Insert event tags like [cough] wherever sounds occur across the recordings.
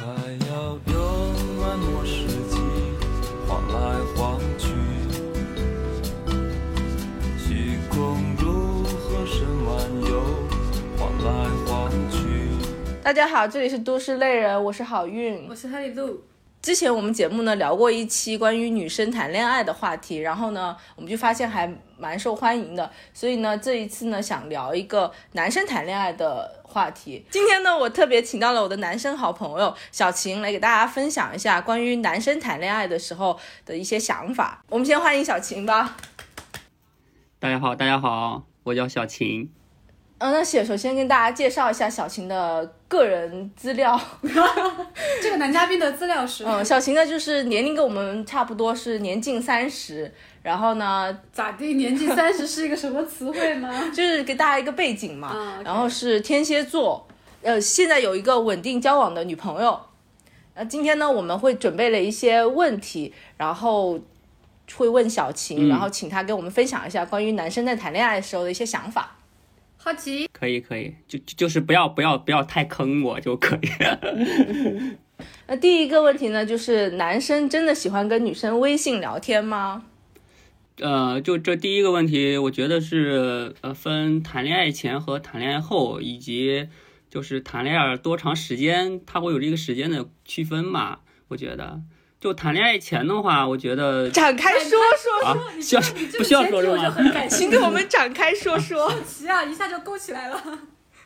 还要用漫磨世纪晃来晃去，虚空如河声漫游，晃来晃去。大家好，这里是都市类人，我是好运。我是哈利路。之前我们节目呢聊过一期关于女生谈恋爱的话题，然后呢我们就发现还蛮受欢迎的，所以呢这一次呢想聊一个男生谈恋爱的话题。今天呢我特别请到了我的男生好朋友小秦来给大家分享一下关于男生谈恋爱的时候的一些想法。我们先欢迎小秦吧。大家好，大家好，我叫小秦。嗯，那先首先跟大家介绍一下小秦的个人资料。[laughs] 这个男嘉宾的资料是，嗯，小秦呢就是年龄跟我们差不多，是年近三十。然后呢，咋地？年近 [laughs] 三十是一个什么词汇呢？[laughs] 就是给大家一个背景嘛。然后是天蝎座，呃，现在有一个稳定交往的女朋友。呃，今天呢，我们会准备了一些问题，然后会问小琴，嗯然后请她跟我们分享一下关于男生在谈恋爱的时候的一些想法。好奇，可以可以，就就就是不要不要不要太坑我就可以了。[laughs] 那第一个问题呢，就是男生真的喜欢跟女生微信聊天吗？呃，就这第一个问题，我觉得是呃分谈恋爱前和谈恋爱后，以及就是谈恋爱多长时间，它会有这个时间的区分嘛。我觉得，就谈恋爱前的话，我觉得展开说说，啊，需要不需要说是吗？很感 [laughs] 兴趣。请给我们展开说说。好奇啊，一下就勾起来了。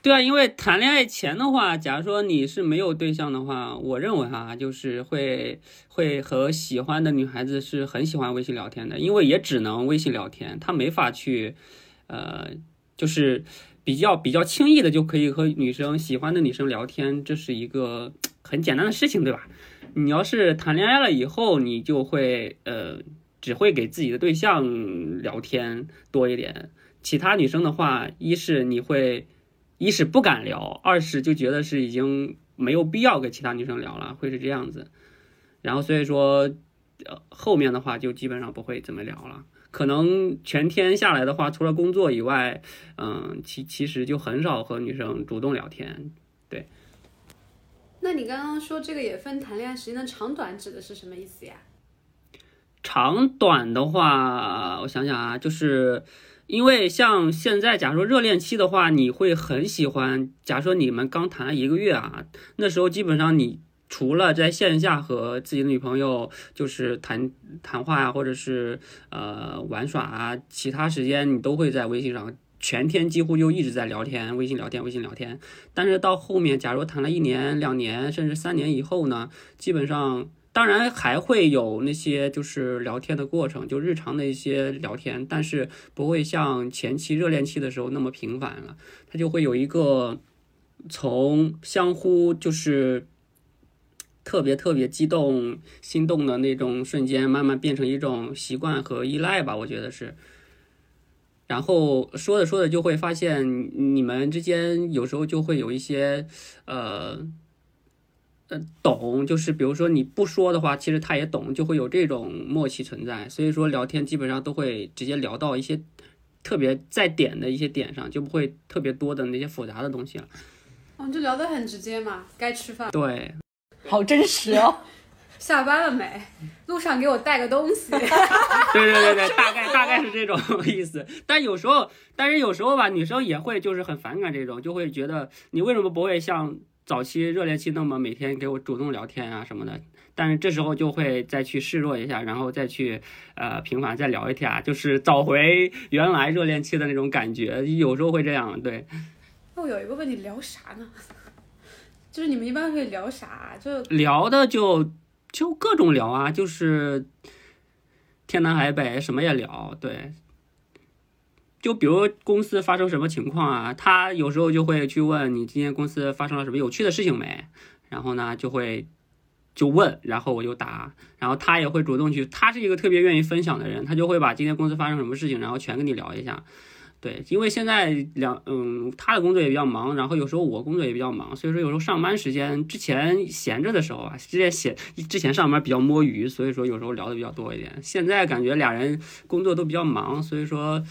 对啊，因为谈恋爱前的话，假如说你是没有对象的话，我认为哈，就是会会和喜欢的女孩子是很喜欢微信聊天的，因为也只能微信聊天，他没法去，呃，就是比较比较轻易的就可以和女生喜欢的女生聊天，这是一个很简单的事情，对吧？你要是谈恋爱了以后，你就会呃，只会给自己的对象聊天多一点，其他女生的话，一是你会。一是不敢聊，二是就觉得是已经没有必要跟其他女生聊了，会是这样子。然后所以说，呃，后面的话就基本上不会怎么聊了。可能全天下来的话，除了工作以外，嗯，其其实就很少和女生主动聊天。对那你刚刚说这个也分谈恋爱时间的长短，指的是什么意思呀？长短的话，我想想啊，就是因为像现在，假如说热恋期的话，你会很喜欢。假如说你们刚谈了一个月啊，那时候基本上你除了在线下和自己的女朋友就是谈谈话呀、或者是呃玩耍啊，其他时间你都会在微信上。全天几乎就一直在聊天，微信聊天，微信聊天。但是到后面，假如谈了一年、两年，甚至三年以后呢，基本上当然还会有那些就是聊天的过程，就日常的一些聊天，但是不会像前期热恋期的时候那么频繁了。它就会有一个从相互就是特别特别激动、心动的那种瞬间，慢慢变成一种习惯和依赖吧，我觉得是。然后说着说着就会发现，你们之间有时候就会有一些呃。呃，懂就是比如说你不说的话，其实他也懂，就会有这种默契存在。所以说聊天基本上都会直接聊到一些特别在点的一些点上，就不会特别多的那些复杂的东西了。我们就聊得很直接嘛，该吃饭，对，好真实哦。[laughs] 下班了没？路上给我带个东西。[laughs] 对对对对，大概大概是这种 [laughs] 意思。但有时候，但是有时候吧，女生也会就是很反感这种，就会觉得你为什么不会像早期热恋期那么每天给我主动聊天啊什么的？但是这时候就会再去示弱一下，然后再去呃频繁再聊一下，就是找回原来热恋期的那种感觉。有时候会这样，对。那我有一个问题，聊啥呢？就是你们一般会聊啥？就聊的就就各种聊啊，就是天南海北什么也聊，对。就比如公司发生什么情况啊，他有时候就会去问你今天公司发生了什么有趣的事情没，然后呢就会就问，然后我就答，然后他也会主动去，他是一个特别愿意分享的人，他就会把今天公司发生什么事情，然后全跟你聊一下。对，因为现在两嗯，他的工作也比较忙，然后有时候我工作也比较忙，所以说有时候上班时间之前闲着的时候啊，之前闲之前上班比较摸鱼，所以说有时候聊的比较多一点。现在感觉俩人工作都比较忙，所以说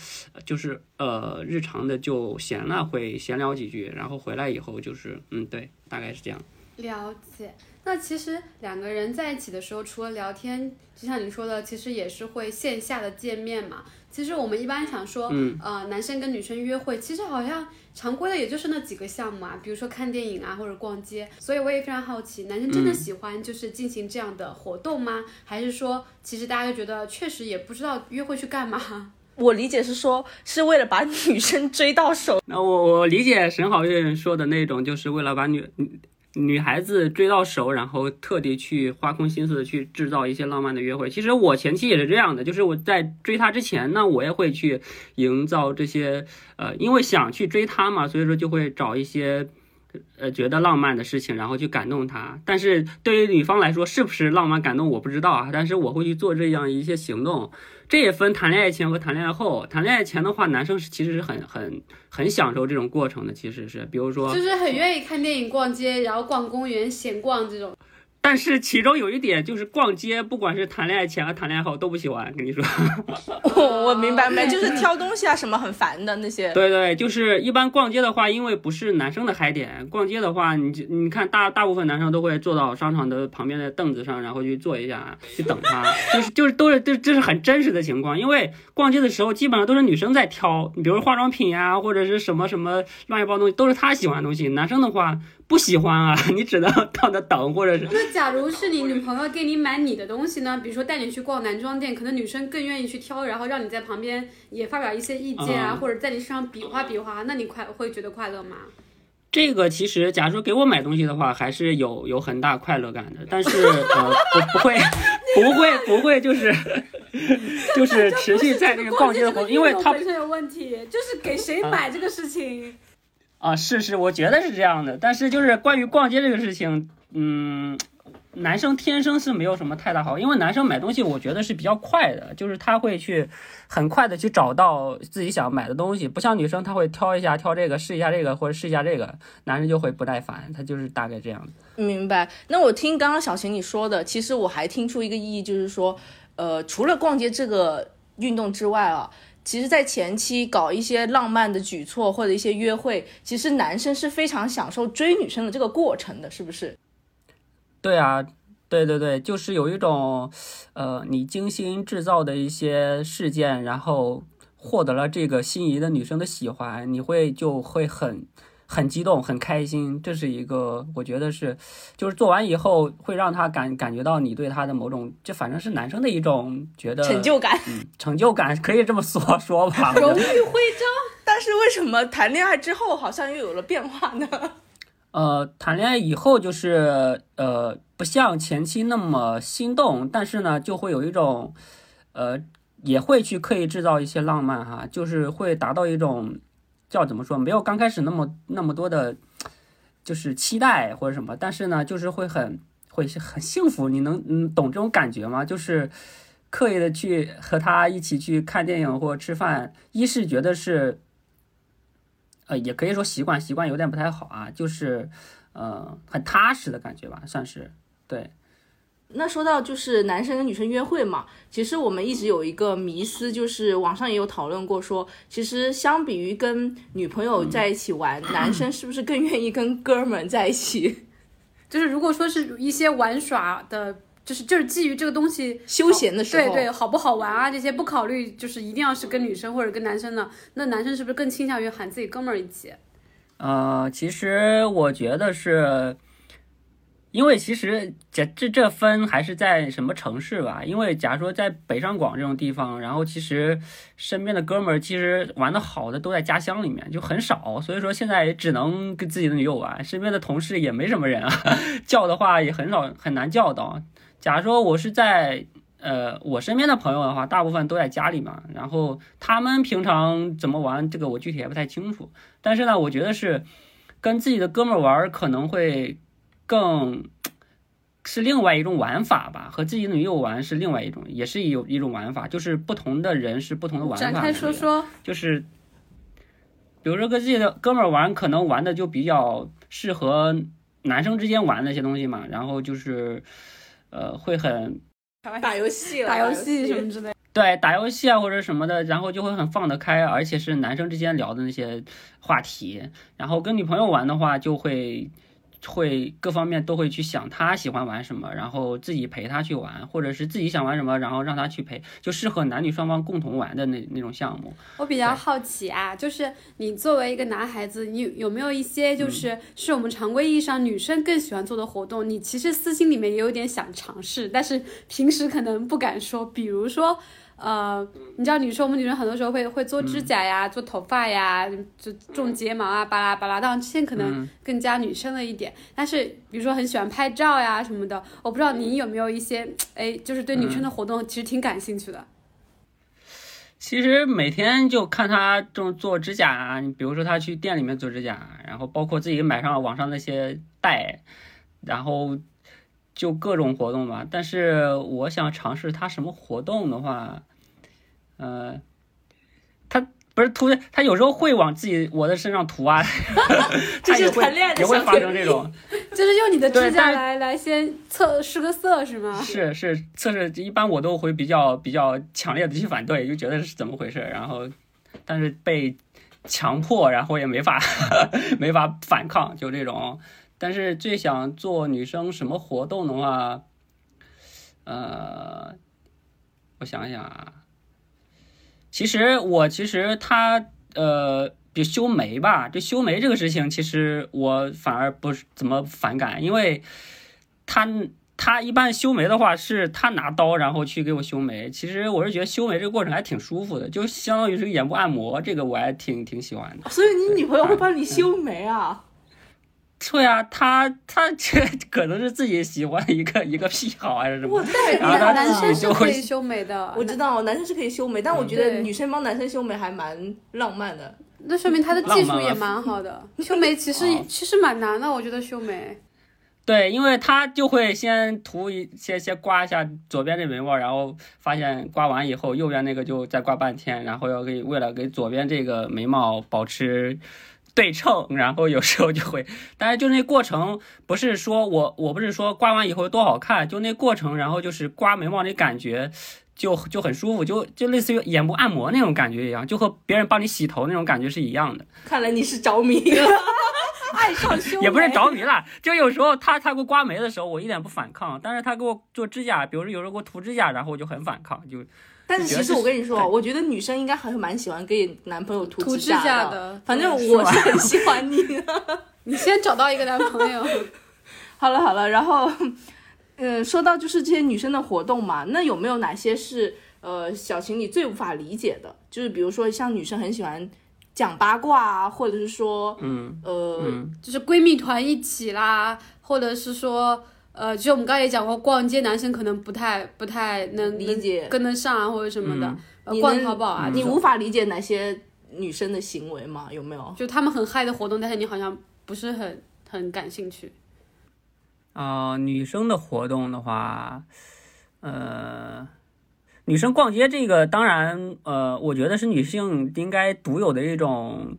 就是呃日常的就闲了会闲聊几句，然后回来以后就是嗯对，大概是这样。了解。那其实两个人在一起的时候，除了聊天，就像你说的，其实也是会线下的见面嘛。其实我们一般想说，嗯呃，男生跟女生约会，其实好像常规的也就是那几个项目啊，比如说看电影啊或者逛街。所以我也非常好奇，男生真的嗯喜欢就是进行这样的活动吗？还是说其实大家就觉得确实也不知道约会去干嘛？[laughs] 我理解是说是为了把女生追到手，那我我理解沈好运说的那种，就是为了把女女孩子追到手，然后特地去花空心思的去制造一些浪漫的约会。其实我前期也是这样的，就是我在追她之前呢，我也会去营造这些呃，因为想去追她嘛，所以说就会找一些。呃，觉得浪漫的事情，然后去感动她。但是对于女方来说，是不是浪漫感动，我不知道啊。但是我会去做这样一些行动。这也分谈恋爱前和谈恋爱后。谈恋爱前的话，男生是其实是很很很享受这种过程的，其实是，比如说，就是很愿意看电影、逛街，然后逛公园、闲逛这种。但是其中有一点就是逛街，不管是谈恋爱前和谈恋爱后都不喜欢，跟你说。我 [laughs] 我明白明白，[laughs] 就是挑东西啊什么很烦的那些。对对，就是一般逛街的话，因为不是男生的嗨点，逛街的话，你就你看大大部分男生都会坐到商场的旁边的凳子上，然后去坐一下，去等他，[laughs] 就是就是都是这这是很真实的情况，因为逛街的时候基本上都是女生在挑，你比如化妆品呀、或者是什么什么乱七八糟东西，都是她喜欢的东西，男生的话不喜欢啊，[laughs] 你只能到那等，或者是那假如是你女朋友给你买你的东西呢？比如说带你去逛男装店，可能女生更愿意去挑，然后让你在旁边也发表一些意见啊，嗯或者在你身上比划比划，那你快会觉得快乐吗？这个其实，假如说给我买东西的话，还是有有很大快乐感的。但是呃，[laughs] 不不会，不会不会，就是 [laughs] 就是持续在那个逛街的活动，因为他本身有问题，就是给谁买这个事情。啊是是，我觉得是这样的。但是就是关于逛街这个事情，嗯。男生天生是没有什么太大好，因为男生买东西，我觉得是比较快的，就是他会去很快的去找到自己想买的东西，不像女生，他会挑一下挑这个试一下这个或者试一下这个，男生就会不耐烦，他就是大概这样子。明白。那我听刚刚小晴你说的，其实我还听出一个意义，就是说，呃，除了逛街这个运动之外啊，其实，在前期搞一些浪漫的举措或者一些约会，其实男生是非常享受追女生的这个过程的，是不是？对啊，对对对，就是有一种，呃，你精心制造的一些事件，然后获得了这个心仪的女生的喜欢，你会就会很很激动、很开心。这是一个，我觉得是，就是做完以后会让他感感觉到你对他的某种，这反正是男生的一种觉得成就感。嗯，成就感可以这么说说吧。[laughs] 荣誉徽章，但是为什么谈恋爱之后好像又有了变化呢？[laughs] 呃，谈恋爱以后就是呃，不像前期那么心动，但是呢，就会有一种，呃，也会去刻意制造一些浪漫哈，就是会达到一种叫怎么说，没有刚开始那么那么多的，就是期待或者什么，但是呢，就是会很会很幸福，你能嗯懂这种感觉吗？就是刻意的去和他一起去看电影或者吃饭，一是觉得是。呃，也可以说习惯，习惯有点不太好啊，就是，呃，很踏实的感觉吧，算是对。那说到就是男生跟女生约会嘛，其实我们一直有一个迷思，就是网上也有讨论过说，其实相比于跟女朋友在一起玩，男生是不是更愿意跟哥们在一起 [laughs] 就是如果说是一些玩耍的，就是就是基于这个东西休闲的时候？对对，好不好玩啊？这些不考虑，就是一定要是跟女生或者跟男生的，那男生是不是更倾向于喊自己哥们儿一起？呃，其实我觉得是，因为其实这这这分还是在什么城市吧。因为假如说在北上广这种地方，然后其实身边的哥们儿其实玩的好的都在家乡里面，就很少，所以说现在也只能跟自己的女友玩，身边的同事也没什么人啊，[laughs] 叫的话也很少，很难叫到。假如说我是在。呃，我身边的朋友的话，大部分都在家里嘛，然后他们平常怎么玩，这个我具体也不太清楚。但是呢，我觉得是跟自己的哥们儿玩，可能会更是另外一种玩法吧。和自己的女友玩是另外一种，也是有一种玩法，就是不同的人是不同的玩法。展开说说。就是比如说跟自己的哥们儿玩，可能玩的就比较适合男生之间玩那些东西嘛，然后就是呃会很。打游戏了，打游戏什么之类。对，打游戏啊或者什么的，然后就会很放得开，而且是男生之间聊的那些话题。然后跟女朋友玩的话，就会会各方面都会去想他喜欢玩什么，然后自己陪他去玩，或者是自己想玩什么，然后让他去陪，就适合男女双方共同玩的那那种项目。我比较好奇啊，就是你作为一个男孩子，你有有没有一些嗯就是是我们常规意义上女生更喜欢做的活动？你其实私心里面也有点想尝试，但是平时可能不敢说。比如说，呃，你知道女生我们女生很多时候会会做指甲呀、做头发呀、就种睫毛啊，巴拉巴拉。当然这些可能更加女生了一点，但是比如说很喜欢拍照呀什么的，我不知道你有没有一些哎，就是对女生的活动其实挺感兴趣的。其实每天就看他这种做指甲啊，你比如说他去店里面做指甲，然后包括自己买上网上那些带，然后就各种活动吧。但是我想尝试他什么活动的话，呃，他不是涂，他有时候会往自己我的身上涂啊，[laughs] 这是谈恋爱的也会发生这种。就是用你的指甲来来先测试个色是吗？是是测试，一般我都会比较比较强烈的去反对，就觉得是怎么回事，然后但是被强迫，然后也没法 [laughs] 没法反抗，就这种。但是最想做女生什么活动的话，呃，我想想啊，其实我其实他呃。比修眉吧，就修眉这个事情，其实我反而不是怎么反感，因为他他一般修眉的话，是他拿刀然后去给我修眉。其实我是觉得修眉这个过程还挺舒服的，就相当于是个眼部按摩，这个我还挺挺喜欢的。所以你女朋友会帮你修眉啊？对啊，他他这可能是自己喜欢一个一个癖好还是什么？太然后他男自己就会生是可以修眉的，我知道男生是可以修眉，但我觉得女生帮男生修眉还蛮浪漫的。那说明他的技术也蛮好的。修眉其实 [laughs] 哦其实蛮难的，我觉得修眉。对，因为他就会先涂一先先刮一下左边这眉毛，然后发现刮完以后右边那个就再刮半天，然后要给为了给左边这个眉毛保持对称，然后有时候就会，但是就那过程不是说我我不是说刮完以后多好看，就那过程，然后就是刮眉毛那感觉。就就很舒服，就就类似于眼部按摩那种感觉一样，就和别人帮你洗头那种感觉是一样的。看来你是着迷了。[laughs] 爱上修眉也不是着迷了，就有时候他他给我刮眉的时候，我一点不反抗，但是他给我做指甲，比如说有时候给我涂指甲，然后我就很反抗，就但是其实我跟你说，我觉得女生应该还是蛮喜欢给男朋友涂涂指指甲甲的反正我是很喜欢你的。[laughs] 你先找到一个男朋友，[laughs] 好了好了，然后，嗯，说到就是这些女生的活动嘛，那有没有哪些是呃小情侣最无法理解的？就是比如说像女生很喜欢讲八卦啊，或者是说，嗯呃，嗯就是闺蜜团一起啦，或者是说。呃，就我们刚才也讲过，逛街男生可能不太不太能理解跟得上啊，或者什么的。逛淘宝啊，你无法理解哪些女生的行为吗？有没有？就他们很嗨的活动，但是你好像不是很很感兴趣。啊、女生的活动的话，呃，女生逛街这个当然呃，我觉得是女性应该独有的一种。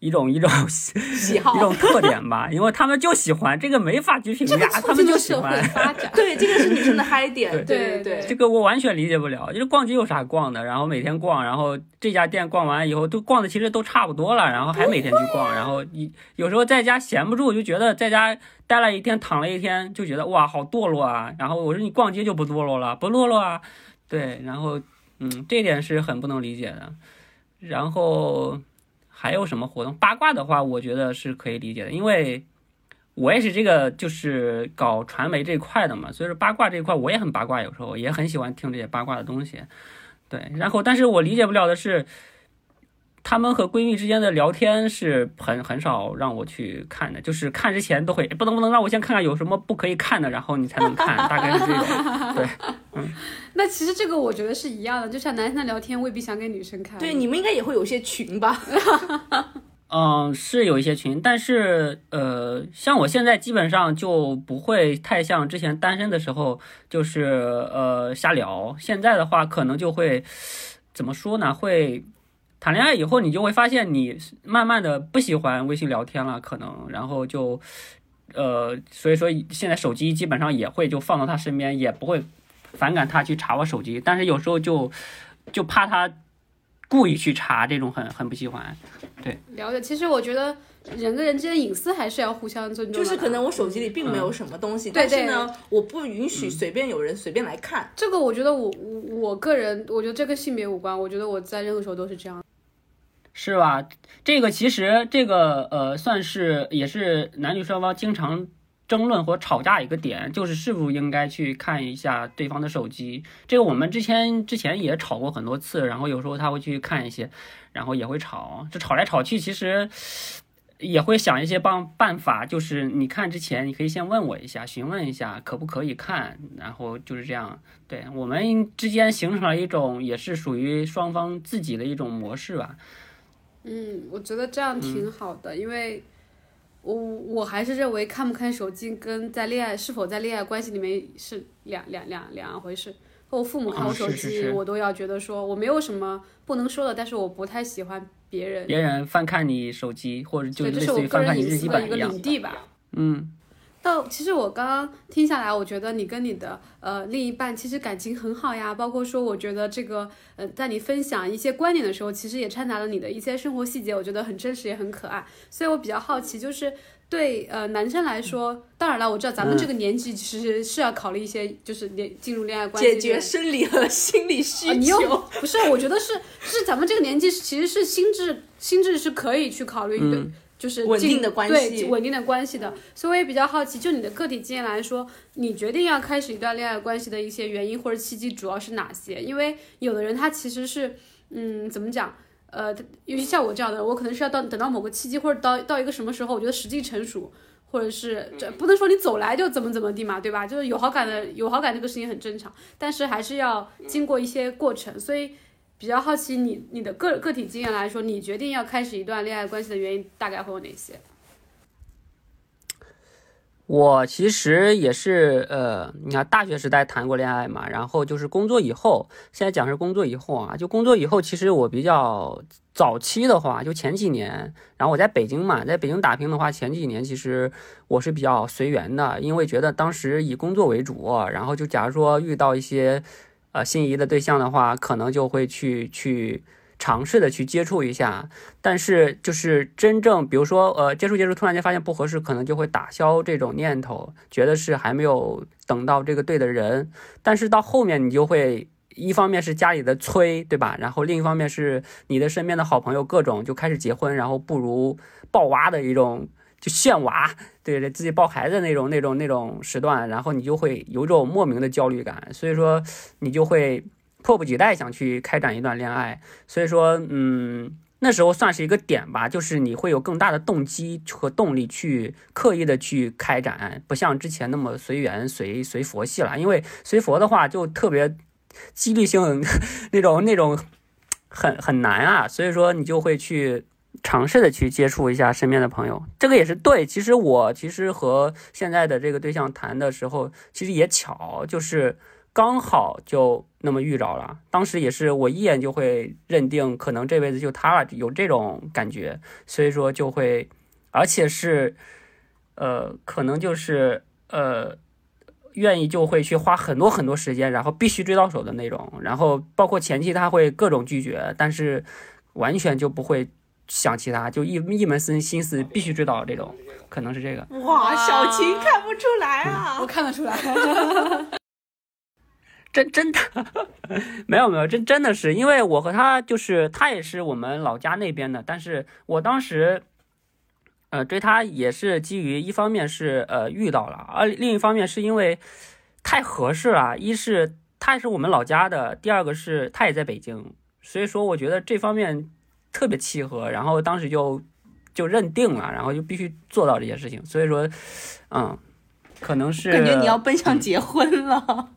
一种一种喜好一种特点吧，[laughs] 因为他们就喜欢这个，没法去评价，他们就喜社会欢。发展。[laughs] 对，这个是女生的嗨点。对对对这个我完全理解不了，就是逛街有啥逛的，然后每天逛，然后这家店逛完以后都逛的其实都差不多了，然后还每天去逛，[laughs] 然后你有时候在家闲不住，就觉得在家待了一天躺了一天，就觉得哇好堕落啊。然后我说你逛街就不堕落了，不堕落啊？对，然后嗯，这点是很不能理解的。然后还有什么活动？八卦的话，我觉得是可以理解的，因为。我也是这个，就是搞传媒这块的嘛，所以说八卦这一块我也很八卦，有时候也很喜欢听这些八卦的东西，对。然后，但是我理解不了的是，她们和闺蜜之间的聊天是很很少让我去看的，就是看之前都会不能不能让我先看看有什么不可以看的，然后你才能看，大概是这种。对，[laughs] 那其实这个我觉得是一样的，就像男生的聊天未必想给女生看。对，你们应该也会有一些群吧？[laughs] 嗯，是有一些群，但是呃，像我现在基本上就不会太像之前单身的时候，就是呃瞎聊。现在的话，可能就会怎么说呢？会谈恋爱以后，你就会发现你慢慢的不喜欢微信聊天了，可能，然后就呃，所以说现在手机基本上也会就放到他身边，也不会反感他去查我手机，但是有时候就就怕他故意去查，这种很很不喜欢。对了解。其实我觉得人跟人之间的隐私还是要互相尊重的。就是可能我手机里并没有什么东西，对但是呢，我不允许随便有人随便来看。这个，我觉得我我我个人，我觉得这跟性别无关，我觉得我在任何时候都是这样。是吧？这个其实这个呃，算是也是男女双方经常争论或吵架一个点，就是是否应该去看一下对方的手机。这个我们之前之前也吵过很多次，然后有时候他会去看一些，然后也会吵。这吵来吵去，其实也会想一些办办法，就是你看之前你可以先问我一下，询问一下可不可以看，然后就是这样。对我们之间形成了一种也是属于双方自己的一种模式吧。嗯，我觉得这样挺好的，因为我我还是认为看不看手机跟在恋爱是否在恋爱关系里面是两两两两回事。和我父母看我哦手机，是是是我都要觉得说我没有什么不能说的，但是我不太喜欢别人，别人翻看你手机，或者就对，类这是我个似于翻看人隐你日记私的一个本一样。领地吧。嗯，到其实我刚刚听下来，我觉得你跟你的呃另一半其实感情很好呀，包括说我觉得这个呃在你分享一些观点的时候，其实也掺杂了你的一些生活细节，我觉得很真实也很可爱。所以我比较好奇，就是对呃男生来说，当然了，我知道咱们这个年纪其实是要考虑一些就是恋进入恋爱关系解决生理和心理需啊，你又求。不是，我觉得是是咱们这个年纪，其实是心智心智是可以去考虑的，就是稳定的关系对稳定的关系的。所以我也比较好奇，就你的个体经验来说，你决定要开始一段恋爱关系的一些原因或者契机主要是哪些？因为有的人他其实是，嗯，怎么讲？呃，尤其像我这样的，我可能是要到等到某个契机，或者到到一个什么时候，我觉得时机成熟，或者是这不能说你走来就怎么怎么地嘛，对吧？就是有好感的有好感这个事情很正常，但是还是要经过一些过程，所以比较好奇你你的个个体经验来说，你决定要开始一段恋爱关系的原因大概会有哪些？我其实也是呃，你看大学时代谈过恋爱嘛，然后就是工作以后，现在讲是工作以后啊，就工作以后，其实我比较早期的话，就前几年，然后我在北京嘛，在北京打拼的话，前几年其实我是比较随缘的，因为觉得当时以工作为主，然后就假如说遇到一些呃心仪的对象的话，可能就会去去。尝试的去接触一下，但是就是真正，比如说，呃，接触接触，突然间发现不合适，可能就会打消这种念头，觉得是还没有等到这个对的人。但是到后面，你就会一方面是家里的催，对吧？然后另一方面是你的身边的好朋友各种就开始结婚，然后不如抱娃的一种就炫娃，对对，自己抱孩子那种那种那种时段，然后你就会有种莫名的焦虑感，所以说你就会。迫不及待想去开展一段恋爱，所以说，嗯，那时候算是一个点吧，就是你会有更大的动机和动力去刻意的去开展，不像之前那么随缘随随佛系了，因为随佛的话就特别几率性 [laughs] 那种那种很很难啊，所以说你就会去尝试的去接触一下身边的朋友，这个也是对。其实我其实和现在的这个对象谈的时候，其实也巧，就是。刚好就那么遇着了，当时也是我一眼就会认定，可能这辈子就他了，有这种感觉，所以说就会，而且是，呃，可能就是呃，愿意就会去花很多很多时间，然后必须追到手的那种，然后包括前期他会各种拒绝，但是完全就不会想其他，就一一门心心思必须追到这种，可能是这个。哇，小琴看不出来啊！我看得出来。真真的 [laughs] 没有没有真真的是，因为我和他就是他也是我们老家那边的，但是我当时，呃追他也是基于一方面是呃遇到了，而另一方面是因为太合适了，一是他也是我们老家的，第二个是他也在北京，所以说我觉得这方面特别契合，然后当时就就认定了，然后就必须做到这件事情，所以说，嗯，可能是感觉你要奔向结婚了。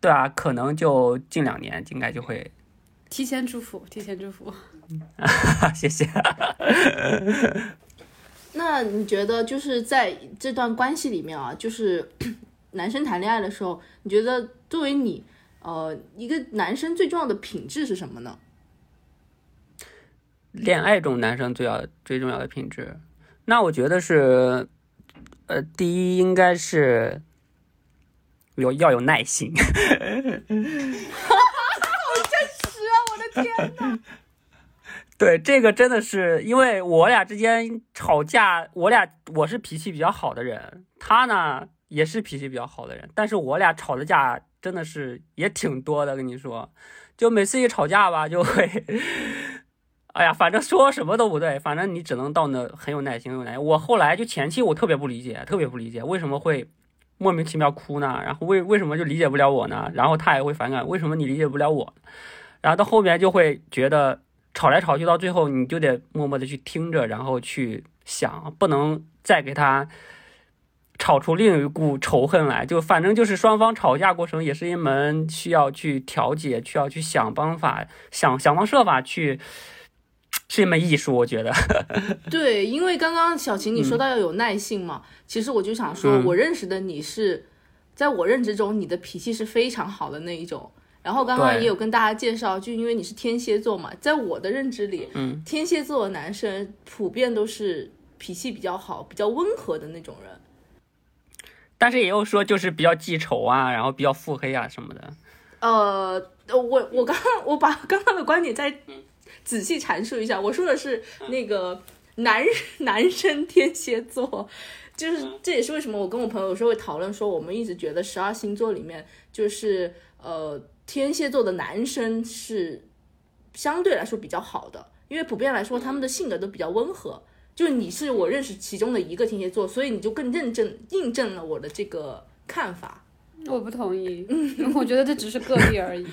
对啊，可能就近两年应该就会。提前祝福，提前祝福。[laughs] 谢谢。[laughs] 那你觉得就是在这段关系里面啊，就是 [coughs] 男生谈恋爱的时候，你觉得作为你，呃，一个男生最重要的品质是什么呢？[laughs] 恋爱中男生最要最重要的品质，那我觉得是，呃，第一应该是。有要有耐心，[laughs] 好真实啊！我的天哪！[laughs] 对，这个真的是因为我俩之间吵架，我俩我是脾气比较好的人，他呢也是脾气比较好的人，但是我俩吵的架真的是也挺多的，跟你说，就每次一吵架吧，就会，哎呀，反正说什么都不对，反正你只能到那很有耐心，很有耐心。我后来就前期我特别不理解，特别不理解为什么会莫名其妙哭呢？然后为为什么就理解不了我呢？然后他也会反感，为什么你理解不了我？然后到后面就会觉得。吵来吵去，到最后你就得默默的去听着，然后去想，不能再给他吵出另一股仇恨来。就反正就是双方吵架过程也是一门需要去调解，需要去想办法，想想方设法去，是一门艺术。我觉得。[laughs] 对，因为刚刚小琴你说到要有耐性嘛，其实我就想说，我认识的你是在我认知中，你的脾气是非常好的那一种。然后刚刚也有跟大家介绍，就因为你是天蝎座嘛，在我的认知里，嗯，天蝎座的男生普遍都是脾气比较好、比较温和的那种人。但是也有说就是比较记仇啊，然后比较腹黑啊什么的。呃，我我刚我把刚刚的观点再仔细阐述一下，我说的是那个男 [laughs] 男生天蝎座，就是这也是为什么我跟我朋友有时候会讨论说，我们一直觉得十二星座里面就是呃。天蝎座的男生是相对来说比较好的，因为普遍来说他们的性格都比较温和。就是你是我认识其中的一个天蝎座，所以你就更认证印证了我的这个看法。我不同意，[laughs] 我觉得这只是个例而已，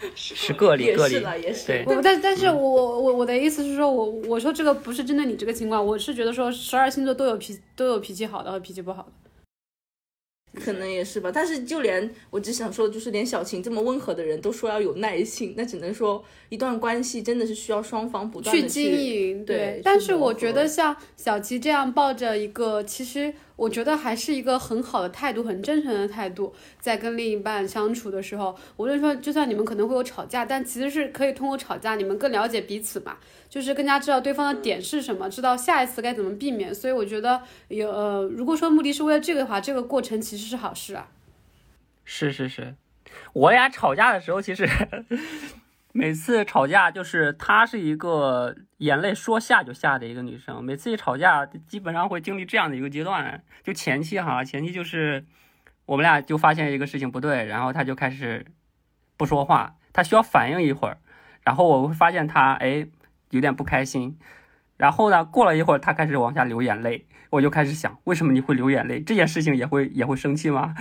[laughs] 是个例，个例也是。对，但但是我我我的意思是说，我我说这个不是针对你这个情况，我是觉得说十二星座都有脾都有脾气好的和脾气不好的。可能也是吧，但是就连我只想说，就是连小晴这么温和的人都说要有耐性，那只能说一段关系真的是需要双方不断去经营。对，但是我觉得像小琪这样抱着一个其实。我觉得还是一个很好的态度，很真诚的态度，在跟另一半相处的时候，无论说就算你们可能会有吵架，但其实是可以通过吵架，你们更了解彼此嘛，就是更加知道对方的点是什么，知道下一次该怎么避免。所以我觉得有呃，如果说目的是为了这个的话，这个过程其实是好事啊。是是是，我俩吵架的时候，其实。每次吵架就是她是一个眼泪说下就下的一个女生，每次一吵架基本上会经历这样的一个阶段，就前期哈，前期就是我们俩就发现一个事情不对，然后她就开始不说话，她需要反应一会儿，然后我会发现她哎有点不开心，然后呢过了一会儿她开始往下流眼泪。我就开始想，为什么你会流眼泪？这件事情也会也会生气吗？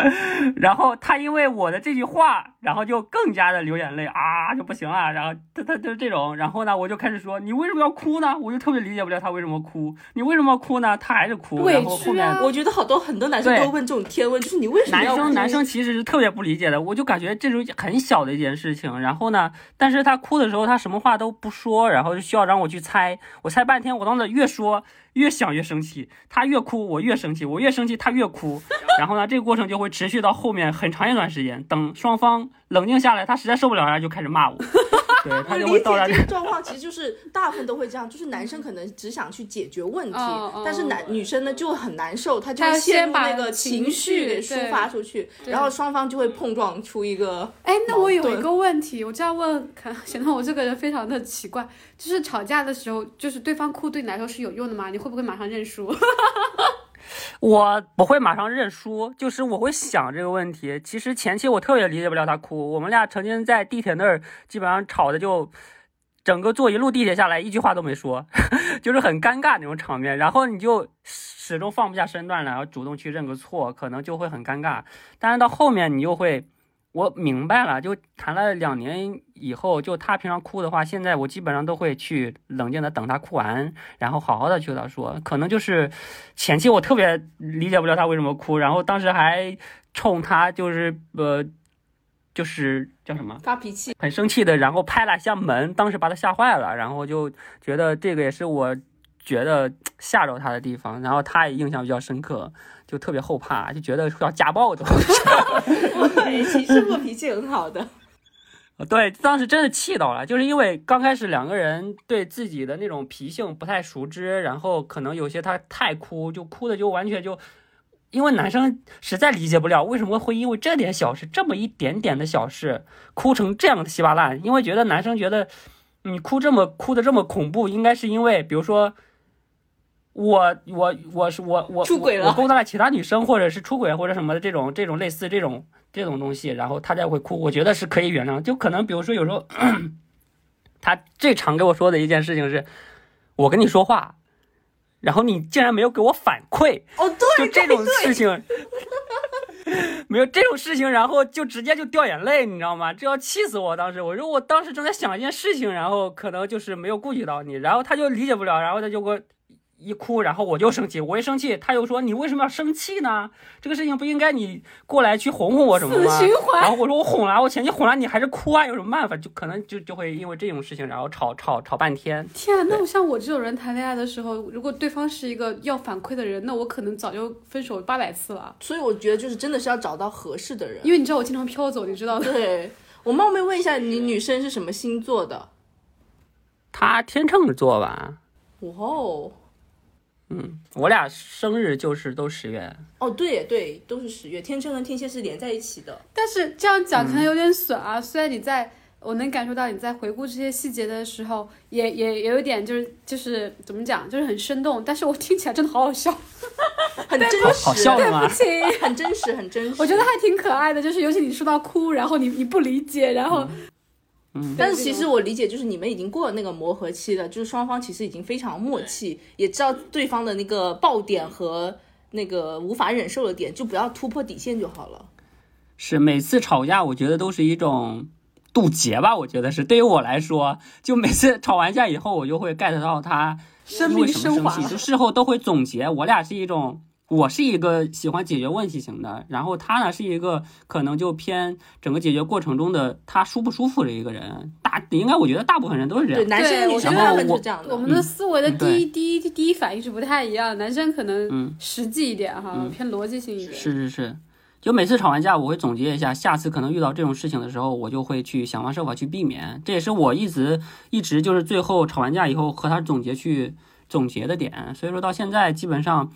[laughs] 然后他因为我的这句话，然后就更加的流眼泪啊，就不行了。然后他他就这种，然后呢，我就开始说，你为什么要哭呢？我就特别理解不了他为什么哭。你为什么要哭呢？他还是哭。然后后面我觉得好多很多男生都问这种天问，就是你为什么要哭？男生男生其实是特别不理解的。我就感觉这种很小的一件事情，然后呢，但是他哭的时候，他什么话都不说，然后就需要让我去猜。我猜半天，我当时越说。越想越生气，他越哭，我越生气，我越生气，他越哭，然后呢，这个过程就会持续到后面很长一段时间。等双方冷静下来，他实在受不了了，就开始骂我。对他就会到达这个状况，其实就是大部分都会这样，就是男生可能只想去解决问题，但是男女生呢就很难受，他就先把那个情绪给抒发出去，然后双方就会碰撞出一个。哎，那我有一个问题，我这样问，看 [laughs] 显得我这个人非常的奇怪，就是吵架的时候，就是对方哭对你来说是有用的吗？你会不会马上认输？[laughs] 我不会马上认输，就是我会想这个问题。其实前期我特别理解不了他哭，我们俩曾经在地铁那儿基本上吵的就，整个坐一路地铁下来一句话都没说，[laughs] 就是很尴尬那种场面。然后你就始终放不下身段来，然后主动去认个错，可能就会很尴尬。但是到后面你又会。我明白了，就谈了两年以后，就他平常哭的话，现在我基本上都会去冷静的等他哭完，然后好好的去跟他说。可能就是前期我特别理解不了他为什么哭，然后当时还冲他就是呃，就是叫什么发脾气，很生气的，然后拍了一下门，当时把他吓坏了，然后就觉得这个也是我觉得吓着他的地方，然后他也印象比较深刻。就特别后怕，就觉得要家暴的。[laughs] 其实我脾气很好的。[laughs] 对，当时真的气到了，就是因为刚开始两个人对自己的那种脾性不太熟知，然后可能有些他太哭，就哭的就完全就，因为男生实在理解不了为什么会因为这点小事，这么一点点的小事哭成这样的稀巴烂，因为觉得男生觉得你哭这么哭的这么恐怖，应该是因为比如说。我我我是我我出轨了我勾搭了其他女生，或者是出轨或者什么的这种这种类似这种这种东西，然后他才会哭，我觉得是可以原谅。就可能比如说有时候，他 [clears throat] 最常给我说的一件事情是，我跟你说话，然后你竟然没有给我反馈，哦，对，就这种事情，[laughs] 没有这种事情，然后就直接就掉眼泪，你知道吗？这要气死我！当时我说我当时正在想一件事情，然后可能就是没有顾及到你，然后他就理解不了，然后他就给我。一哭，然后我就生气，我一生气，他又说你为什么要生气呢？这个事情不应该你过来去哄哄我什么吗？循环然后我说我哄了，我前期哄了你还是哭啊，有什么办法？就可能就就会因为这种事情，然后吵吵吵半天。天啊，那我像我这种人谈恋爱的时候，如果对方是一个要反馈的人，那我可能早就分手八百次了。所以我觉得就是真的是要找到合适的人。因为你知道我经常飘走，你知道的。对我冒昧问一下，你女生是什么星座的？她天秤座吧？哇哦，嗯，我俩生日就是都十月。哦，对对，都是十月，天秤跟天蝎是连在一起的。但是这样讲可能有点损啊。虽然你在我能感受到你在回顾这些细节的时候，也也也有一点就是就是怎么讲，就是很生动。但是我听起来真的好好笑，[laughs] 很真好实，好笑的吗对不？起。很真实，很真实。我觉得还挺可爱的，就是尤其你说到哭，然后你你不理解，然后嗯但是其实我理解，就是你们已经过了那个磨合期了，就是双方其实已经非常默契，也知道对方的那个爆点和那个无法忍受的点，就不要突破底线就好了。是每次吵架，我觉得都是一种渡劫吧。我觉得是对于我来说，就每次吵完架以后，我就会 get 到他生命因为什么升华生气，就事后都会总结。我俩是一种，我是一个喜欢解决问题型的，然后他呢是一个可能就偏整个解决过程中的他舒不舒服的一个人。大应该我觉得大部分人都是这对，样。男生女生是这样的。我们的思维的嗯第一、第一第一反应是不太一样，男生可能嗯实际一点哈，偏逻辑性一点。是是是，就每次吵完架，我会总结一下，下次可能遇到这种事情的时候，我就会去想方设法去避免。这也是我一直一直就是最后吵完架以后和他总结去总结的点。所以说到现在，基本上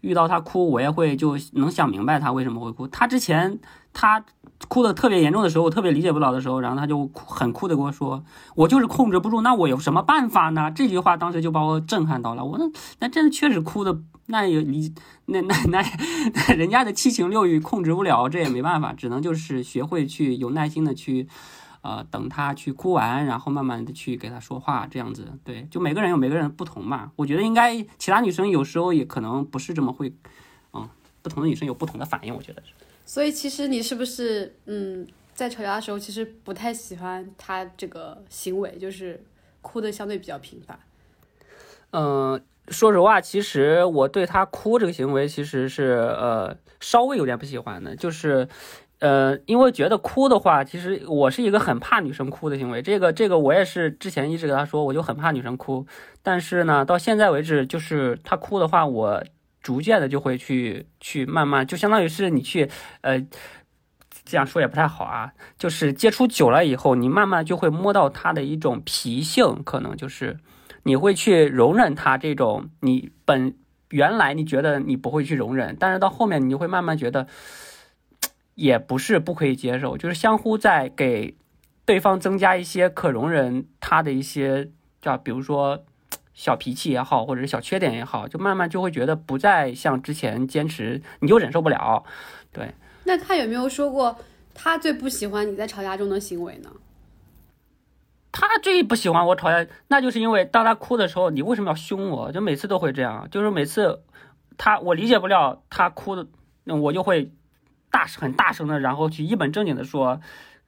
遇到他哭，我也会就能想明白他为什么会哭。他之前他哭的特别严重的时候，我特别理解不了的时候，然后他就哭很哭的跟我说：“我就是控制不住，那我有什么办法呢？”这句话当时就把我震撼到了。我那那真的确实哭的，那也理那那那那人家的七情六欲控制不了，这也没办法，只能就是学会去有耐心的去。呃，等他去哭完，然后慢慢的去给他说话，这样子，对，就每个人有每个人不同嘛。我觉得应该其他女生有时候也可能不是这么会，嗯，不同的女生有不同的反应，我觉得是。所以其实你是不是嗯，在吵架的时候其实不太喜欢他这个行为，就是哭的相对比较频繁。嗯，说实话，其实我对他哭这个行为其实是呃稍微有点不喜欢的，就是呃，因为觉得哭的话，其实我是一个很怕女生哭的行为。这个这个我也是之前一直跟他说，我就很怕女生哭。但是呢，到现在为止，就是她哭的话，我逐渐的就会去去慢慢，就相当于是你去呃。这样说也不太好啊，就是接触久了以后，你慢慢就会摸到她的一种脾性，可能就是你会去容忍他这种你本原来你觉得你不会去容忍，但是到后面你就会慢慢觉得，也不是不可以接受，就是相互在给对方增加一些可容忍他的一些叫比如说小脾气也好，或者是小缺点也好，就慢慢就会觉得不再像之前坚持，你就忍受不了，对。那他有没有说过他最不喜欢你在吵架中的行为呢？他最不喜欢我吵架，那就是因为当他哭的时候，你为什么要凶我？就每次都会这样，就是每次他我理解不了他哭的，那我就会大声很大声的，然后去一本正经的说。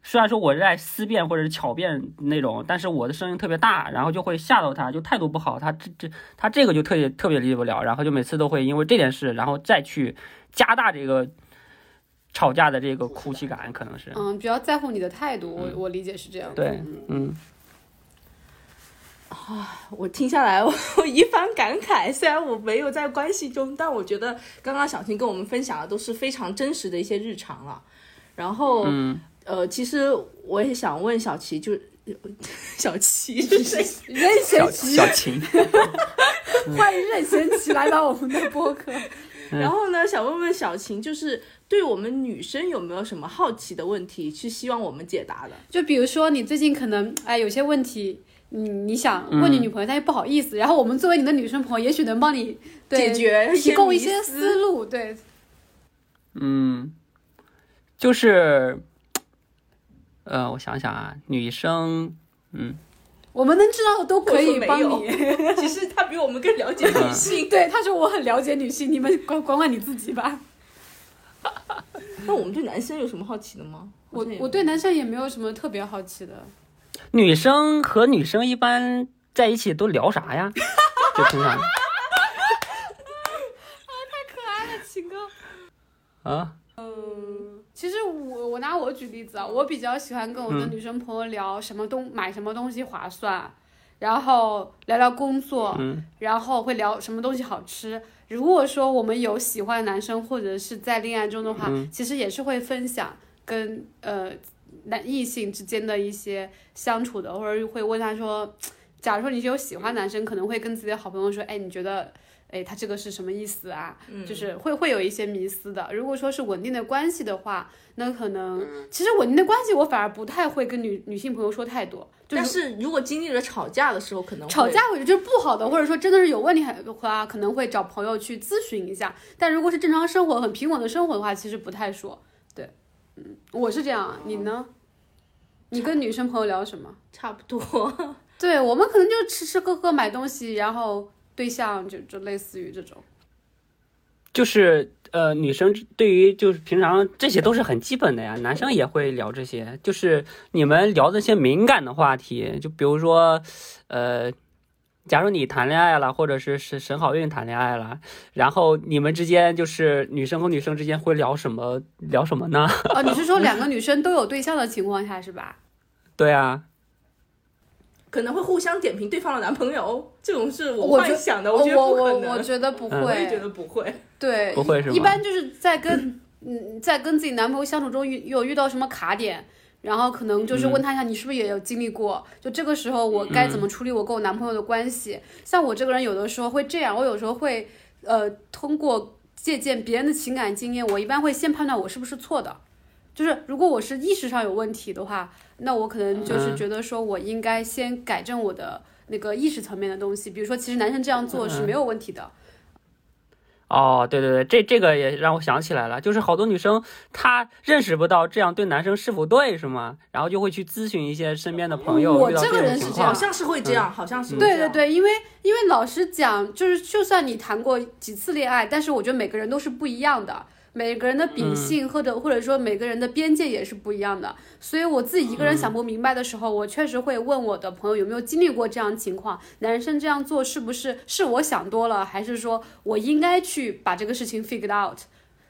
虽然说我是在思辨或者是巧辩那种，但是我的声音特别大，然后就会吓到他，就态度不好。他这这他这个就特别特别理解不了，然后就每次都会因为这件事，然后再去加大这个吵架的这个哭泣感，可能是嗯，比较在乎你的态度，我我理解是这样。对，嗯。我听下来，我我一番感慨。[laughs] 虽然我没有在关系中，但我觉得刚刚小婷跟我们分享的都是非常真实的一些日常了。然后，嗯呃，其实我也想问小琪，就 [laughs] 小琪是谁？[laughs] 任贤齐，小琴，欢迎任贤齐来到我们的播客。然后呢，想问问小琴，就是对我们女生有没有什么好奇的问题，是希望我们解答的？就比如说你最近可能哎有些问题，你你想问你女朋友，但又不好意思，然后我们作为你的女生朋友，也许能帮你对解决提供一些思思路，对，嗯，就是，呃，我想想啊，女生，嗯，我们能知道的都可以帮你。[laughs] 其实他比我们更了解女性。对，他说我很了解女性，你们管管管你自己吧。那我们对男生有什么好奇的吗？我我对男生也没有什么特别好奇的。女生和女生一般在一起都聊啥呀？[laughs] 就平常。秦哥，啊，嗯其实我我拿我举例子啊，我比较喜欢跟我的嗯。女生朋友聊什么东买什么东西划算，然后聊聊工作，嗯。然后会聊什么东西好吃。如果说我们有喜欢的男生或者是在恋爱中的话，嗯。其实也是会分享跟呃男异性之间的一些相处的，或者会问他说，假如说你是有喜欢男生，可能会跟自己的好朋友说，哎，你觉得？哎，他这个是什么意思啊？就是会会有一些迷思的。如果说是稳定的关系的话，那可能其实稳定的关系，我反而不太会跟女女性朋友说太多。就但是是如果经历了吵架的时候，可能会吵架，我觉得就是不好的，或者说真的是有问题的话，可能会找朋友去咨询一下。但如果是正常生活、很平稳的生活的话，其实不太说。对，嗯，我是这样，你呢？你跟女生朋友聊什么？差不多。[laughs] 对我们可能就吃吃喝喝、买东西，然后对象就就类似于这种。就是呃，女生对于就是平常这些都是很基本的呀，男生也会聊这些，就是你们聊这些敏感的话题，就比如说，呃。假如你谈恋爱了，或者是是沈好运谈恋爱了，然后你们之间就是女生和女生之间会聊什么聊什么呢？[laughs] 哦，你是说两个女生都有对象的情况下是吧？对啊，可能会互相点评对方的男朋友，这种是我幻想的，我觉得不可我能。我觉得不嗯会，我也觉得不会。对，不会是吗一般就是在跟嗯，在跟自己男朋友相处中遇有遇到什么卡点，然后可能就是问他一下，你是不是也有经历过？就这个时候我该怎么处理我跟我男朋友的关系？像我这个人有的时候会这样，我有时候会呃通过借鉴别人的情感经验，我一般会先判断我是不是错的。就是如果我是意识上有问题的话，那我可能就是嗯觉得说我应该先改正我的那个意识层面的东西，比如说其实男生这样做是没有问题的。哦，对对对，这这个也让我想起来了，就是好多女生她认识不到这样对男生是否对，是吗？然后就会去咨询一些身边的朋友，我这个人是这样好像是会这样，好像是会。对对对，因为因为老实讲，就是就算你谈过几次恋爱，但是我觉得每个人都是不一样的，每个人的秉性或者、或者说每个人的边界也是不一样的。所以我自己一个人想不明白的时候，我确实会问我的朋友有没有经历过这样情况，男生这样做是不是是我想多了，还是说我应该去把这个事情 figure out。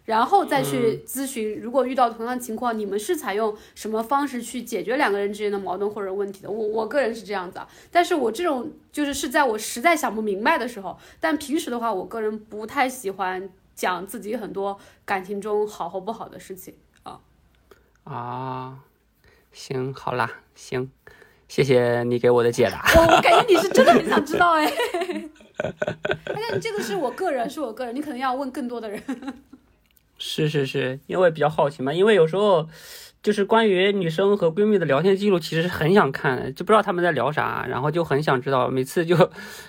然后再去咨询，如果遇到同样情况，你们是采用什么方式去解决两个人之间的矛盾或者问题的？我我个人是这样子啊，但是我这种就是是在我实在想不明白的时候，但平时的话，我个人不太喜欢讲自己很多感情中好或不好的事情。啊啊。行，好啦，行，谢谢你给我的解答。我 [laughs] 我感觉你是真的很想知道哎，[laughs] 但这个是我个人，是我个人，你可能要问更多的人。是是是，因为比较好奇嘛，因为有时候就是关于女生和闺蜜的聊天记录，其实是很想看的，就不知道他们在聊啥，然后就很想知道，每次就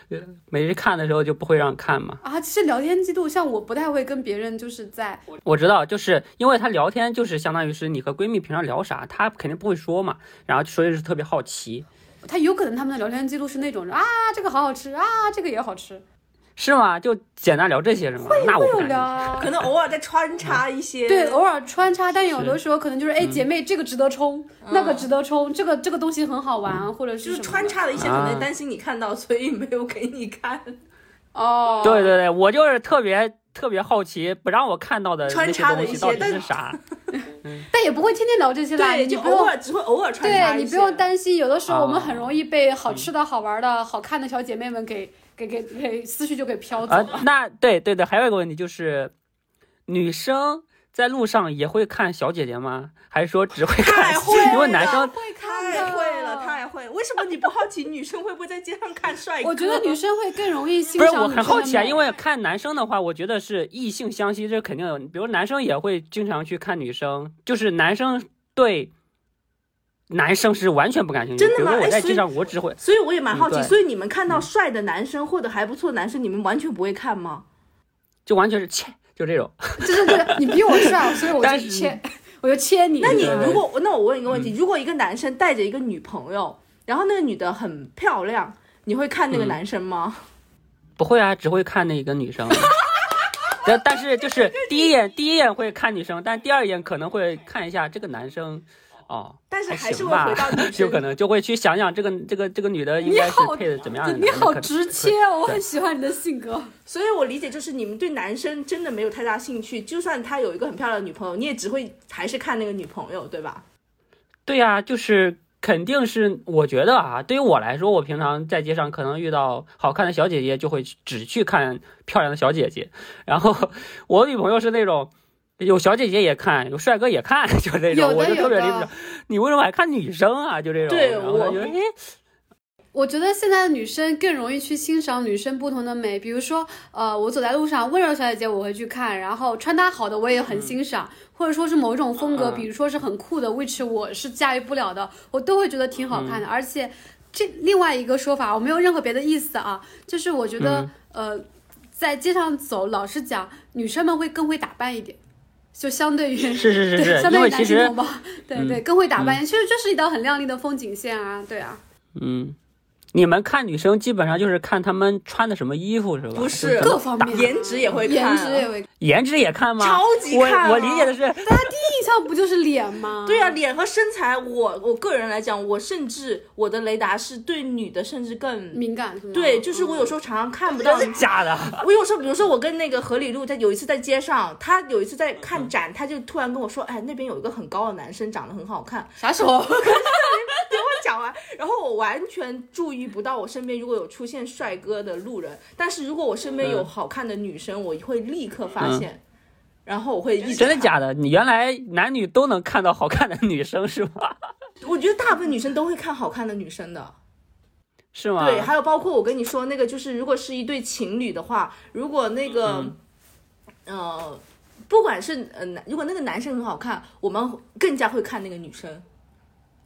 呃每日看的时候就不会让看嘛。啊，其实聊天记录，像我不太会跟别人就是在我知道，就是因为他聊天，就是相当于是你和闺蜜平常聊啥，她肯定不会说嘛，然后所以是特别好奇，他有可能他们的聊天记录是那种啊，这个好好吃啊，这个也好吃，是吗？就简单聊这些是吗？那我会有聊啊。可能偶尔再穿插一些。对，偶尔穿插，但有的时候可能就是，嗯哎，姐妹，这个值得冲，那个值得冲，这个这个东西很好玩，或者是就是穿插的一些，可啊能担心你看到，所以没有给你看。哦。对对对，我就是特别特别好奇，不让我看到的穿插的东西到底一些但是啥？[laughs] 但也不会天天聊这些啦，对，你不用就偶尔只会偶尔穿插。对你不用担心，有的时候我们哦很容易被好吃的好玩的好看的小姐妹们给给给给思绪就给飘走啊了。，那对对对，还有一个问题就是，女生在路上也会看小姐姐吗？还是说只会看太？会因为男生会看的太会了，太会！为什么你不好奇女生会不会在街上看帅哥？我觉得女生会更容易欣不是我很好奇啊，因为看男生的话，我觉得是异性相吸，这肯定有。比如男生也会经常去看女生，就是男生对男生是完全不感兴趣。真的吗我在街上，我只会所以我也蛮好奇，嗯所以你们看到帅的男生或者还不错的男生，你们完全不会看吗？就完全是切，就这种。[laughs] 就是就是你比我帅，[laughs] 所以我但就切，[laughs] 我就切你。那你如果那我问一个问题，嗯如果一个男生带着一个女朋友，然后那个女的很漂亮，你会看那个嗯男生吗？不会啊，只会看那个女生。但但是就是第一眼第一眼会看女生，但第二眼可能会看一下这个男生，哦，但是还是会回到女生就可能就会去想想这个这个这个女的应该是好配的怎么样你好直切哦，我很喜欢你的性格。所以我理解就是你们对男生真的没有太大兴趣，就算他有一个很漂亮的女朋友，你也只会还是看那个女朋友，对吧？对呀、就是肯定是，我觉得啊，对于我来说，我平常在街上可能遇到好看的小姐姐，就会去只去看漂亮的小姐姐。然后我女朋友是那种有小姐姐也看，有帅哥也看，[laughs] 就这种，我就特别理有的不了，你为什么还看女生啊？就这种，对我觉得哎，我觉得现在的女生更容易去欣赏女生不同的美，比如说，呃，我走在路上，温柔小姐姐我会去看，然后穿搭好的我也很欣赏，或者说是某种风格，嗯比如说是很酷的，which 我是驾驭不了的，我都会觉得挺好看的。而且这另外一个说法，我没有任何别的意思啊，就是我觉得，呃，在街上走，老实讲，女生们会更会打扮一点。就相对于是是是对是，相对于男性同胞，对对，更会打扮，其实这是一道很亮丽的风景线啊，对啊。嗯。你们看女生基本上就是看她们穿的什么衣服是吧？不是各方面颜值也会看，颜值也会，颜值也看吗？超级看啊我我理解的是，大家第一印象不就是脸吗？[laughs] 对啊，脸和身材，我我个人来讲，我甚至我的雷达是对女的甚至更敏感是吗？对，就是我有时候常常看不到真的假的？我有时候，比如说我跟那个何李璐在有一次在街上，他有一次在看展，他就突然跟我说，哎，那边有一个很高的男生，长得很好看。啥时候？[laughs] 等我讲完，然后我完全注意不到我身边如果有出现帅哥的路人，但是如果我身边有嗯好看的女生，我会立刻发现，然后我会一直真的假的？你原来男女都能看到好看的女生是吗？[laughs] 我觉得大部分女生都会看好看的女生的。[laughs] 是吗？对，还有包括我跟你说那个，就是如果是一对情侣的话，如果那个，嗯呃，不管是呃男，如果那个男生很好看，我们更加会看那个女生。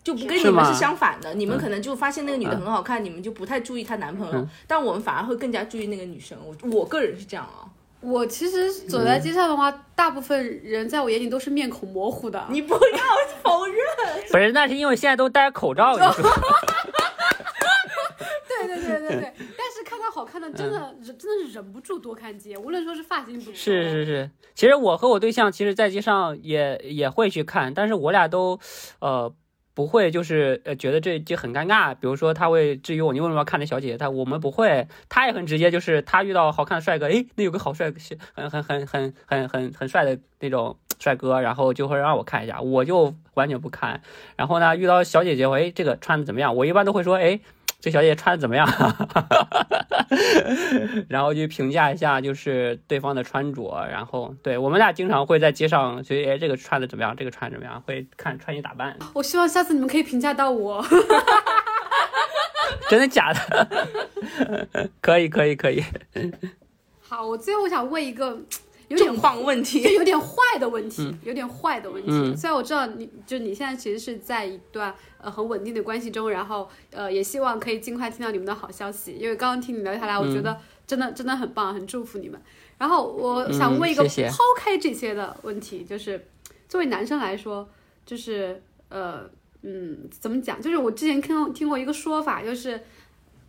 就不跟你们是相反的，你们嗯可能就发现那个女的嗯很好看，你们就不太注意她男朋友，嗯但我们反而会更加注意那个女生。我我个人是这样啊，我其实走在街上的话，大部分人在我眼里都是面孔模糊的。你不要 [laughs] 否认。不是，那是因为现在都戴口罩。你说 [laughs] 对对对对对，但是看到好看的，真的忍真的是忍不住多看几眼，无论说是发型是是是，其实我和我对象其实在街上也也会去看，但是我俩都，呃。不会，就是呃，觉得这就很尴尬。比如说，他会质疑我，你为什么要看那小姐姐？他我们不会，他也很直接，就是他遇到好看的帅哥，诶，那有个好帅，很很很很很很很帅的那种帅哥，然后就会让我看一下，我就完全不看。然后呢，遇到小姐姐，我诶，这个穿的怎么样？我一般都会说，诶，这小姐姐穿的怎么样？[laughs] 然后就评价一下，就是对方的穿着。然后，对我们俩经常会在街上，觉得哎，这个穿的怎么样？这个穿得怎么样？会看穿衣打扮。我希望下次你们可以评价到我。[laughs] 真的假的？[laughs] 可以，可以，可以。好，我最后想问一个有点重磅问就题，有点坏的问题，有点坏的问题。嗯虽然我知道你就你现在其实是在一段呃很稳定的关系中，然后呃也希望可以尽快听到你们的好消息。因为刚刚听你聊下来，我觉得真的真的很棒，很祝福你们。然后我想问一个抛开这些的问题，就是作为男生来说，就是呃嗯怎么讲？就是我之前听听过一个说法，就是。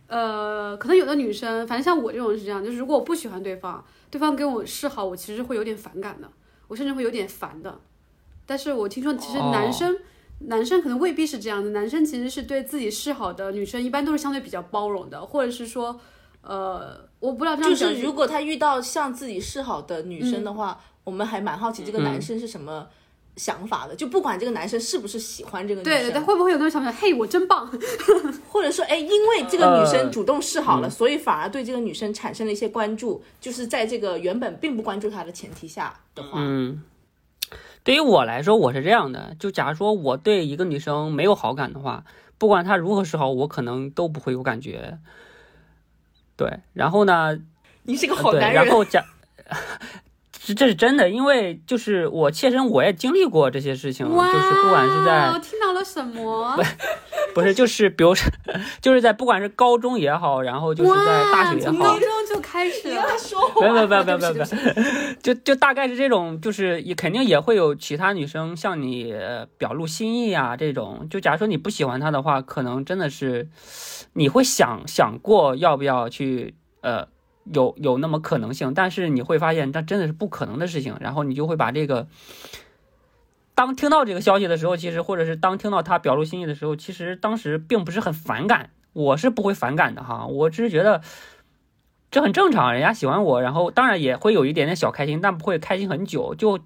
呃，可能有的女生，反正像我这种是这样，就是如果我不喜欢对方，对方跟我示好，我其实会有点反感的，我甚至会有点烦的。但是我听说，其实男生、男生可能未必是这样的，男生其实是对自己示好的女生，一般都是相对比较包容的，或者是说，呃，我不知道这样就是如果他遇到向自己示好的女生的话，我们还蛮好奇这个男生是什么想法的。就不管这个男生是不是喜欢这个女生，对对对，会不会有那种想法，嘿，我真棒，[laughs] 或者说，哎，因为这个女生呃主动示好了，所以反而对这个女生产生了一些关注，就是在这个原本并不关注她的前提下的话，嗯，对于我来说，我是这样的，就假如说我对一个女生没有好感的话，不管她如何示好，我可能都不会有感觉。对，然后呢，你是个好，男人。然后假，这这是真的，因为就是我切身我也经历过这些事情，就是不管是在我听到了什么？不是就是比如说就是在不管是高中也好，然后就是在大学也好从高，中就开始了。说没有话，没有没有没有没有对不起对不起就就大概是这种，就是也肯定也会有其他女生向你呃表露心意啊，这种。就假如说你不喜欢她的话，可能真的是你会想想过要不要去呃有有那么可能性，但是你会发现这真的是不可能的事情，然后你就会把这个。当听到这个消息的时候，其实或者是当听到他表露心意的时候，其实当时并不是很反感，我是不会反感的哈，我只是觉得这很正常，人家喜欢我，然后当然也会有一点点小开心，但不会开心很久。就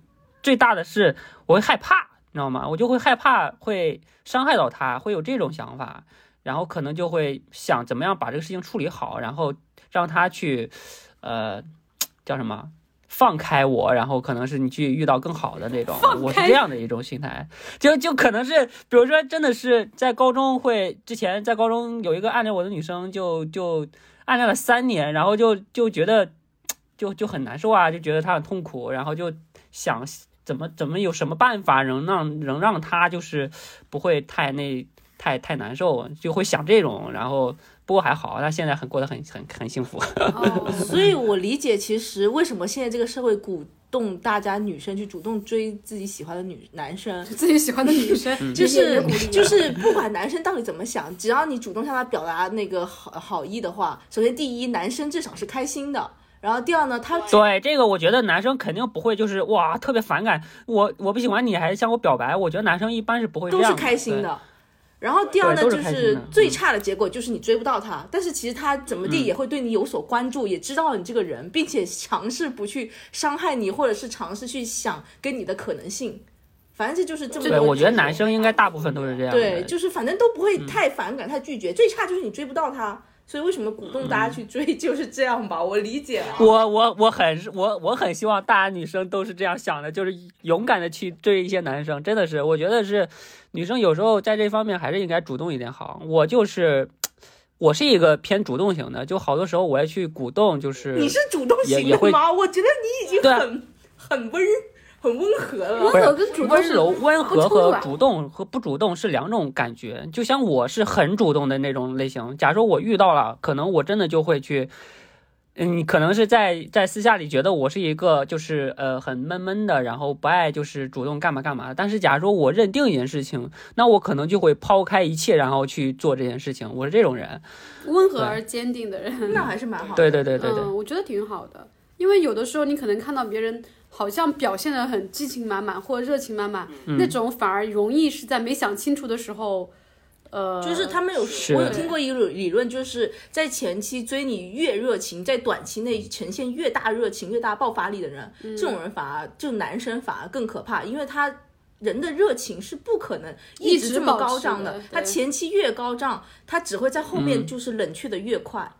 最大的是我会害怕，你知道吗？我就会害怕会伤害到他，会有这种想法，然后可能就会想怎么样把这个事情处理好，然后让他去，呃，叫什么？放开我，然后可能是你去遇到更好的那种，我是这样的一种心态，就就可能是，比如说真的是在高中会之前在高中有一个暗恋我的女生就，就暗恋了三年，然后就就觉得就就很难受啊，就觉得她很痛苦，然后就想怎么怎么有什么办法能让能让她就是不会太那太太难受，就会想这种，然后不过还好，他现在很过得很很很幸福。哦，所以我理解，其实为什么现在这个社会鼓动大家女生去主动追自己喜欢的女男生，自己喜欢的女生，[laughs] 就是就是不管男生到底怎么想，只要你主动向他表达那个好好意的话，首先第一，男生至少是开心的。然后第二呢，他对这个，我觉得男生肯定不会，就是哇特别反感我，我不喜欢你还向我表白，我觉得男生一般是不会这样都是开心的。然后第二呢，就是最差的结果就是你追不到他，但是其实他怎么地嗯也会对你有所关注，也知道你这个人，并且尝试不去伤害你，或者是尝试去想跟你的可能性。反正这就是这么对，多我觉得男生应该大部分都是这样。对，就是反正都不嗯会太反感、太拒绝，最差就是你追不到他。所以为什么鼓动大家去追，[laughs] 就是这样吧，我理解啊。我我我很我我很希望大家女生都是这样想的，就是勇敢的去追一些男生，真的是，我觉得是女生有时候在这方面还是应该主动一点好。我就是我是一个偏主动型的，就好多时候我要去鼓动，就是你是主动型的吗？我觉得你已经很很温很温和了。温和跟主动是温柔、温和和主动和不主动是两种感觉。就像我是很主动的那种类型，假如说我遇到了，可能我真的就会去。嗯，可能是在在私下里觉得我是一个就是呃很闷闷的，然后不爱就是主动干嘛干嘛。但是假如说我认定一件事情，那我可能就会抛开一切，然后去做这件事情。我是这种人。温和而坚定的人。[laughs] 那还是蛮好的。对对对对对，嗯，我觉得挺好的，因为有的时候你可能看到别人好像表现得很激情满满或者热情满满，嗯。那种反而容易是在没想清楚的时候，呃，就是他们有，我有听过一个理论，就是在前期追你越热情，在短期内呈现越大热情、越大爆发力的人，嗯。这种人反而就男生反而更可怕，因为他。人的热情是不可能一直这么高涨的。他前期越高涨，他只会在后嗯。面就是冷却的越快。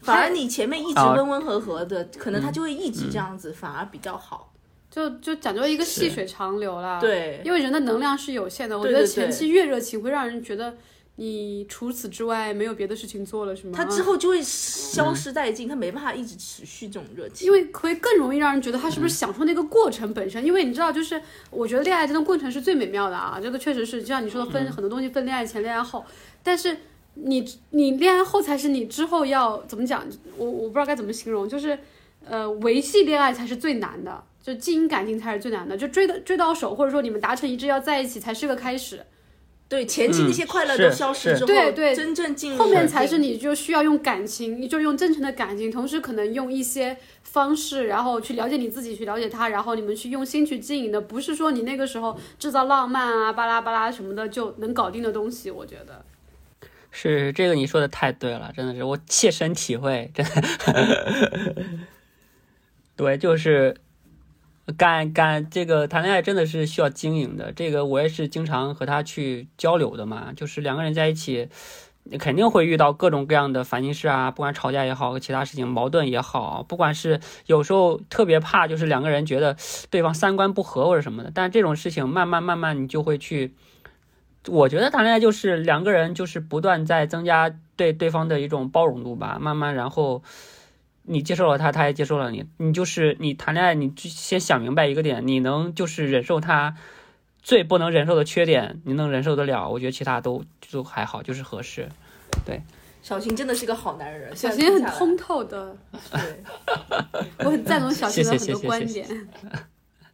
反而你前面一直啊。温温和和的，可嗯能他就会一直这样子，反而比较好。就就讲究一个细水长流啦。，对，因为人的能量是有限的，我觉得前期越热情会让人觉得你除此之外没有别的事情做了，是吗？他之后就会消失殆尽，他没办法一直持续这种热情。因为会更容易让人觉得他是不是享受那个过程本身，因为你知道，就是我觉得恋爱这段过程是最美妙的啊，这个确实是就像你说的分很多东西分恋爱前、恋爱后，但是你你恋爱后才是你之后要怎么讲，我我不知道该怎么形容，就是呃维系恋爱才是最难的，就经营感情才是最难的，就追的追到手，或者说你们达成一致要在一起才是个开始，对前期那些快乐都消失之后，对对真正进入后面才是你就需要用感情，你就用真诚的感情，同时可能用一些方式，然后去了解你自己，去了解他，然后你们去用心去经营的，不是说你那个时候制造浪漫啊、巴拉巴拉什么的就能搞定的东西。我觉得，是这个你说的太对了，真的是我切身体会，真的。[laughs] 对，就是感感这个谈恋爱真的是需要经营的，这个我也是经常和他去交流的嘛，就是两个人在一起。肯定会遇到各种各样的烦心事啊，不管吵架也好，和其他事情矛盾也好，不管是有时候特别怕，就是两个人觉得对方三观不合或者什么的，但这种事情慢慢慢慢你就会去，我觉得谈恋爱就是两个人就是不断在增加对对方的一种包容度吧，慢慢然后你接受了他，他也接受了你，你就是你谈恋爱，你就先想明白一个点，你能就是忍受他最不能忍受的缺点，你能忍受得了，我觉得其他都就还好，就是合适。对小秦真的是个好男人，小现在听下来秦很通透的，[laughs] 对 [laughs] [laughs] 我很赞同小秦的很多观点。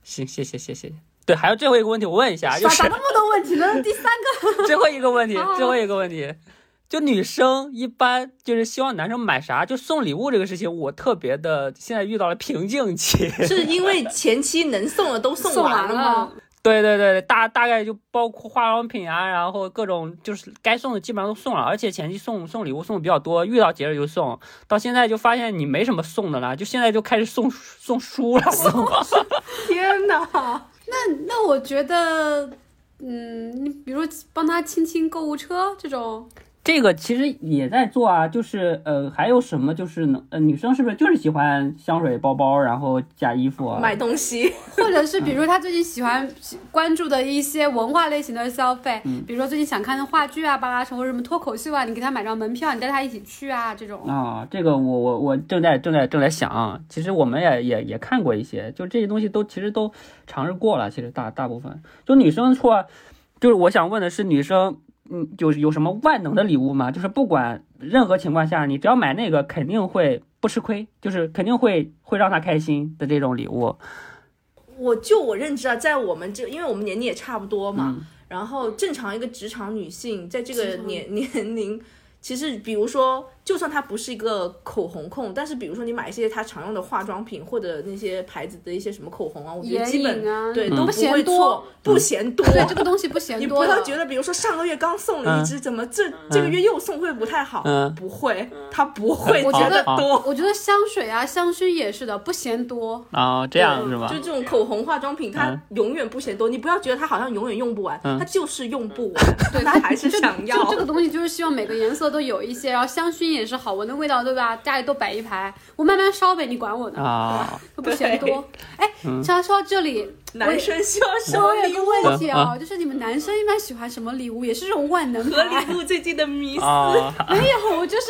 行，谢谢谢谢。对，还有最后一个问题，我问一下，就是咋咋那么多问题呢？第三个，最后一个问题，最后一个问题，就女生一般就是希望男生买啥，就送礼物这个事情，我特别的现在遇到了瓶颈期。[laughs] 是因为前期能送的都送送完了完了吗？，对对对，大大概就包括化妆品啊，然后各种就是该送的基本上都送了，而且前期送送礼物送的比较多，遇到节日就送，到现在就发现你没什么送的了，就现在就开始送送书了。[laughs] 天哪！[laughs] 那我觉得，嗯，你比如帮他清清购物车这种，这个其实也在做啊，就是呃，还有什么就是能呃，女生是不是就是喜欢香水、包包，然后加衣服啊？买东西，[laughs] 或者是比如她最近喜欢关注的一些文化类型的消费，嗯比如说最近想看的话剧啊、巴拉什或者什么脱口秀啊，你给她买张门票，你带她一起去啊，这种。啊，这个我我我正在正在正在想，其实我们也也也看过一些，就这些东西都其实都尝试过了，其实大大部分就女生错，就是我想问的是女生，嗯，就是有什么万能的礼物吗？就是不管任何情况下，你只要买那个，肯定会不吃亏，就是肯定会会让他开心的这种礼物。我就我认知啊，在我们这，因为我们年龄也差不多嘛，嗯然后正常一个职场女性在这个年 [laughs] 年龄，其实比如说，就算它不是一个口红控，但是比如说你买一些它常用的化妆品或者那些牌子的一些什么口红啊，我觉得眼基本啊，对都不会嫌多错，，不嫌多。对这个东西不嫌你多你。不要觉得，比如说上个月刚送了一支，怎么这这个月又送会不太好？嗯不会，他不会我觉得多。我觉得香水啊、香薰也是的，不嫌多。啊、这样是吧就？这种口红、化妆品，它嗯永远不嫌多。你不要觉得它好像永远用不完，嗯它就是用不完，[laughs] 对，它还是想要就。这个东西，就是希望每个颜色都有一些，然后香薰也是好闻的味道，对吧？家里都摆一排，我慢慢烧呗，你管我呢？啊，都不嫌多。哎，说到这里，男生需要什么礼我有个物？问题啊，就是你们男生一般喜欢什么礼物？也是这种万能和？礼物最近的迷思。啊，[laughs] 没有，就是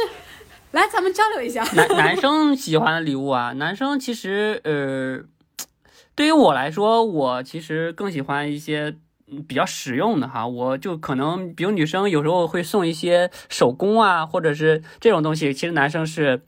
来咱们交流一下。男 [laughs] 男生喜欢的礼物啊，男生其实呃，对于我来说，我其实更喜欢一些嗯比较实用的哈。我就可能，比如女生有时候会送一些手工啊，或者是这种东西，其实男生是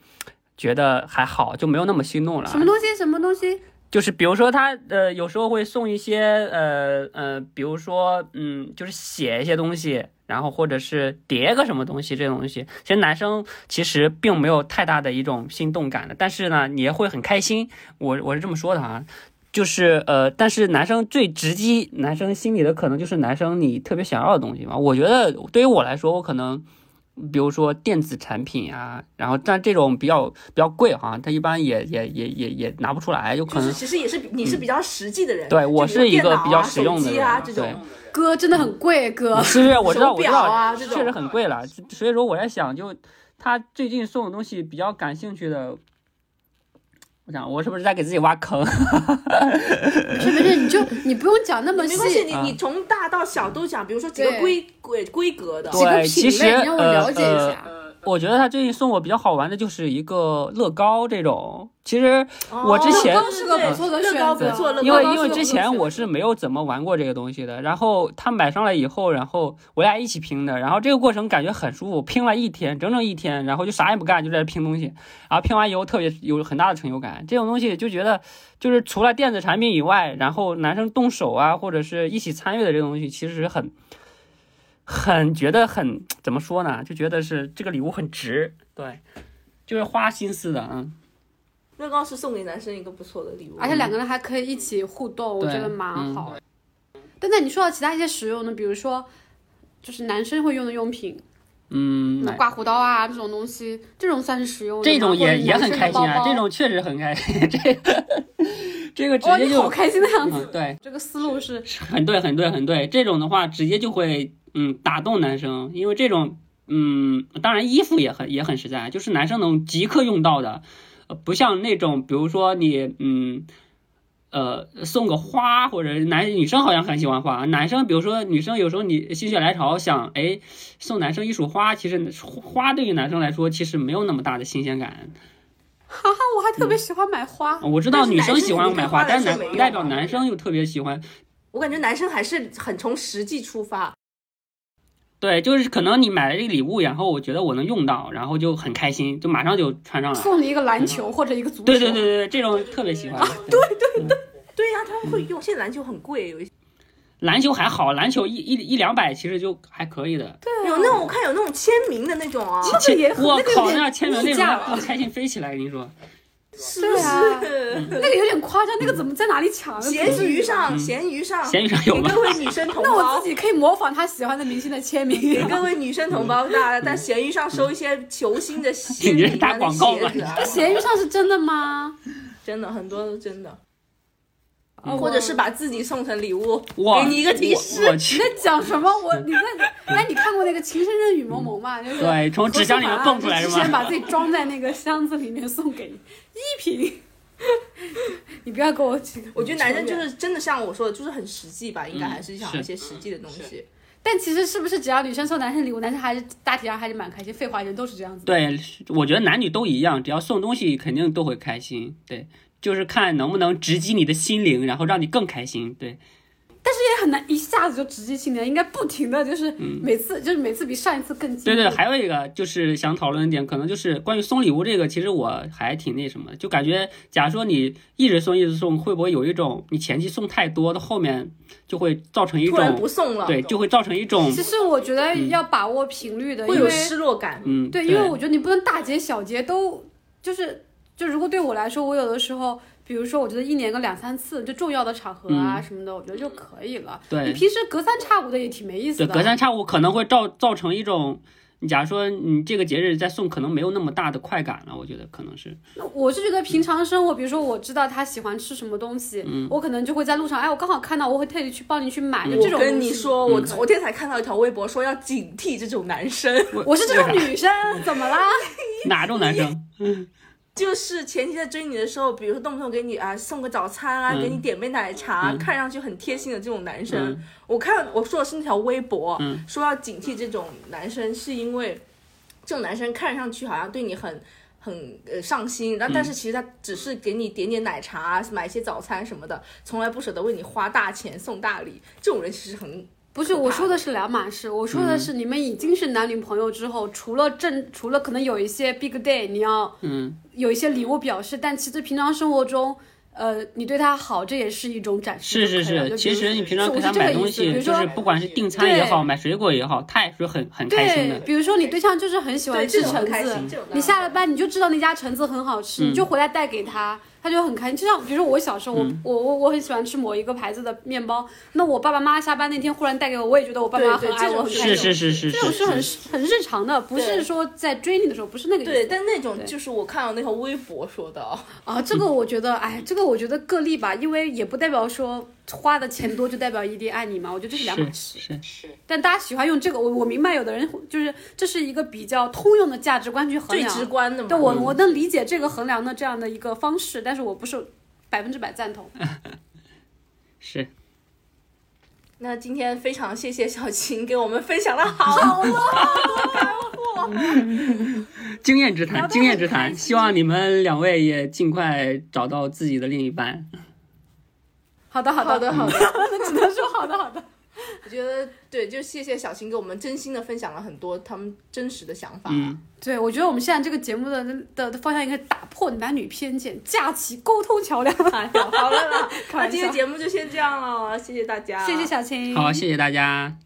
觉得还好，就没有那么心动了。什么东西？什么东西？就是比如说他呃有时候会送一些呃呃，比如说嗯，就是写一些东西，然后或者是叠个什么东西，这种东西，其实男生其实并没有太大的一种心动感的，但是呢，你也会很开心。我我是这么说的哈。就是呃，但是男生最直击男生心里的可能就是男生你特别想要的东西嘛。我觉得对于我来说，我可能比如说电子产品啊，然后但这种比较比较贵哈，他一般也也也也也拿不出来，有可能就是其实也是你是比较实际的人，对我是一个比较实用的手机啊人对这种。哥真的很贵，哥。[laughs] 是是，我知道，我知手表道，啊这种确实很贵了。所以说我在想，就他最近送的东西比较感兴趣的，我想我是不是在给自己挖坑？不 [laughs] 是不是，你就你不用讲那么没关系，细，你啊你从大到小都讲，比如说几个规规规格的，几个品类，你让我呃了解一呃下。我觉得他最近送我比较好玩的就是一个乐高这种。其实我之前哦乐高是个不错的乐高选择不错，乐因为因为之前我是没有怎么玩过这个东西的，然后他买上来以后，然后我俩一起拼的，然后这个过程感觉很舒服，拼了一天，整整一天，然后就啥也不干，就在这拼东西，然后拼完以后特别有很大的成就感。这种东西就觉得就是除了电子产品以外，然后男生动手啊，或者是一起参与的这个东西，其实很很觉得很 [tsk] 怎么说呢？就觉得是这个礼物很值，对，就是花心思的，嗯。乐高是送给男生一个不错的礼物，而且两个人还可以一起互动，我觉得蛮嗯好。但那你说到其他一些实用的，比如说就是男生会用的用品，嗯，买刮胡刀啊这种东西，这种算是实用的。这种也也很开心啊，这种确实很开心，[laughs] 这个这个直，接就你好开心的样子。嗯对，这个思路是很对很对很对，这种的话直接就会嗯打动男生，因为这种嗯当然衣服也很也很实在，就是男生能即刻用到的，呃不像那种比如说你嗯。呃，送个花或者男女生好像很喜欢花，男生比如说女生有时候你心血来潮想，哎，送男生一束花，其实花对于男生来说其实没有那么大的新鲜感，哈哈，我还特别喜欢买花。我知道女生喜欢买花，但男不代表男生又特别喜欢。我感觉男生还是很从实际出发，对，就是可能你买了这个礼物，然后我觉得我能用到，然后就很开心，就马上就穿上了。送你一个篮球或者一个足球。对对对对对，这种特别喜欢。啊对，对对，对呀、他们会用。现在篮球很贵，有一些篮球还好，篮球一一一两百其实就还可以的。对啊有那种我看有那种签名的那种啊，这个也很我靠，那签名那种开心飞起来，跟你说。是对啊是？[laughs] 那个有点夸张，那个怎么在哪里抢？[laughs] 咸鱼上，咸鱼上，闲鱼上有吗给各位女生同 [laughs] 那我自，己可以模仿他喜欢的明星的签名。给各位女生同胞，大家在咸鱼上收一些球星的签你是名啊、打广告吗那鞋子啊，闲鱼上是真的吗？真的很多都真的，哦或者是把自己送成礼物，哇，给你一个提示我你，在讲什么？我你在 [laughs] 哎，你看过那个《情深深雨蒙蒙》吗？就是对，从纸箱里面蹦出来是吗？先把？自己装在那个箱子里面送给依萍。[laughs] 你不要给我起，我觉得男生就是真的像我说的，就是很实际吧，应该嗯还是想是一些实际的东西。但其实是不是只要女生送男生礼物，男生还是大体上还是蛮开心？废话，人都是这样子。对，我觉得男女都一样，只要送东西肯定都会开心。对，就是看能不能直击你的心灵，然后让你更开心。对，但是也很难一下子就直击心灵，应该不停的就是每次、就是每次比上一次更激对对，还有一个就是想讨论一点，可能就是关于送礼物这个，其实我还挺那什么，就感觉，假如说你一直送一直送，会不会有一种你前期送太多，到后面就会造成一突然种不送了，对，就会造成一种其实我觉得要把握频率的，会有因为失落感。嗯，对，因为我觉得你不能大节小节都就是就如果对我来说，我有的时候。比如说，我觉得一年个两三次，就重要的场合啊什么的，我觉得就可以了。嗯对你平时隔三差五的也挺没意思对的。隔三差五可能会造造成一种。你假如说你这个节日再送，可能没有那么大的快感了，我觉得可能是。那我是觉得平常生活，比如说我知道他喜欢吃什么东西，嗯我可能就会在路上，哎，我刚好看到，我会特意去帮你去买，就这我跟种东西你说，我昨天才看到一条微博，说要警惕这种男生，我是这种女生，怎么啦？[laughs] 哪种男生？[laughs] 就是前期在追你的时候，比如说动不动给你啊送个早餐啊，嗯给你点杯奶茶，嗯看上去很贴心的这种男生，嗯我看我说的是那条微博，嗯说要警惕这种男生，是因为这种男生看上去好像对你很。很呃上心，然后但是其实他只是给你点点奶茶、买一些早餐什么的，从来不舍得为你花大钱送大礼。这种人其实很不是，我说的是两码事。我说的是你们已经是男女朋友之后，除了正，除了可能有一些 big day，你要嗯，有一些礼物表示，但其实平常生活中。呃，你对他好，这也是一种展示是是是，其实你平常我给他买东是这个意思西，就比如说是不管是订餐也好，买水果也好，他也是很很开心的，。对比如说你对象就是很喜欢吃橙子很开心这种，你下了班你就知道那家橙子很好吃，嗯你就回来带给他，他就很开心。就像比如说我小时候，我嗯我我我很喜欢吃某一个牌子的面包，那我爸爸妈妈下班那天忽然带给我，我也觉得我爸妈很爱我，很开心。是是是是这种是很，很日常的，不是说在追你的时候，不是那个意思。对，但那种就是我看到那条微博说的，啊，这个我觉得，哎，这个我觉得个例吧，因为也不代表说花的钱多就代表一定爱你吗，我觉得这是两码事。是是，但大家喜欢用这个，我我明白，有的人就是这是一个比较通用的价值观去衡量最，直观的嘛。对我我能理解这个衡量的这样的一个方式，但是我不是百分之百赞同。[laughs] 是，那今天非常谢谢小琴给我们分享了好多经验之谈，经验之谈，希望你们两位也尽快找到自己的另一半。好的，好的，好的好的，[laughs] 只能说好的，好的。我觉得对，就谢谢小琴给我们真心的分享了很多他们真实的想法。嗯，对，我觉得我们现在这个节目的的的方向应该打破男女偏见，架起沟通桥梁。哎呀，好了啦，[laughs] 开玩笑那今天节目就先这样了，谢谢大家，谢谢小青，好，谢谢大家。